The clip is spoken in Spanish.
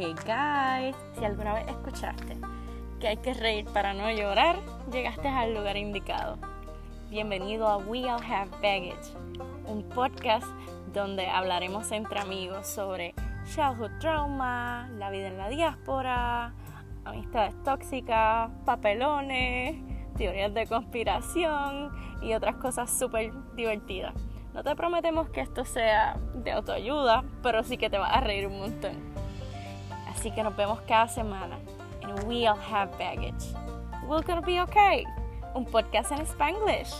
Hey guys, si alguna vez escuchaste que hay que reír para no llorar, llegaste al lugar indicado. Bienvenido a We All Have Baggage, un podcast donde hablaremos entre amigos sobre childhood trauma, la vida en la diáspora, amistades tóxicas, papelones, teorías de conspiración y otras cosas súper divertidas. No te prometemos que esto sea de autoayuda, pero sí que te va a reír un montón. Así que nos vemos cada semana en We All Have Baggage. We're gonna be okay. Un podcast en Spanglish.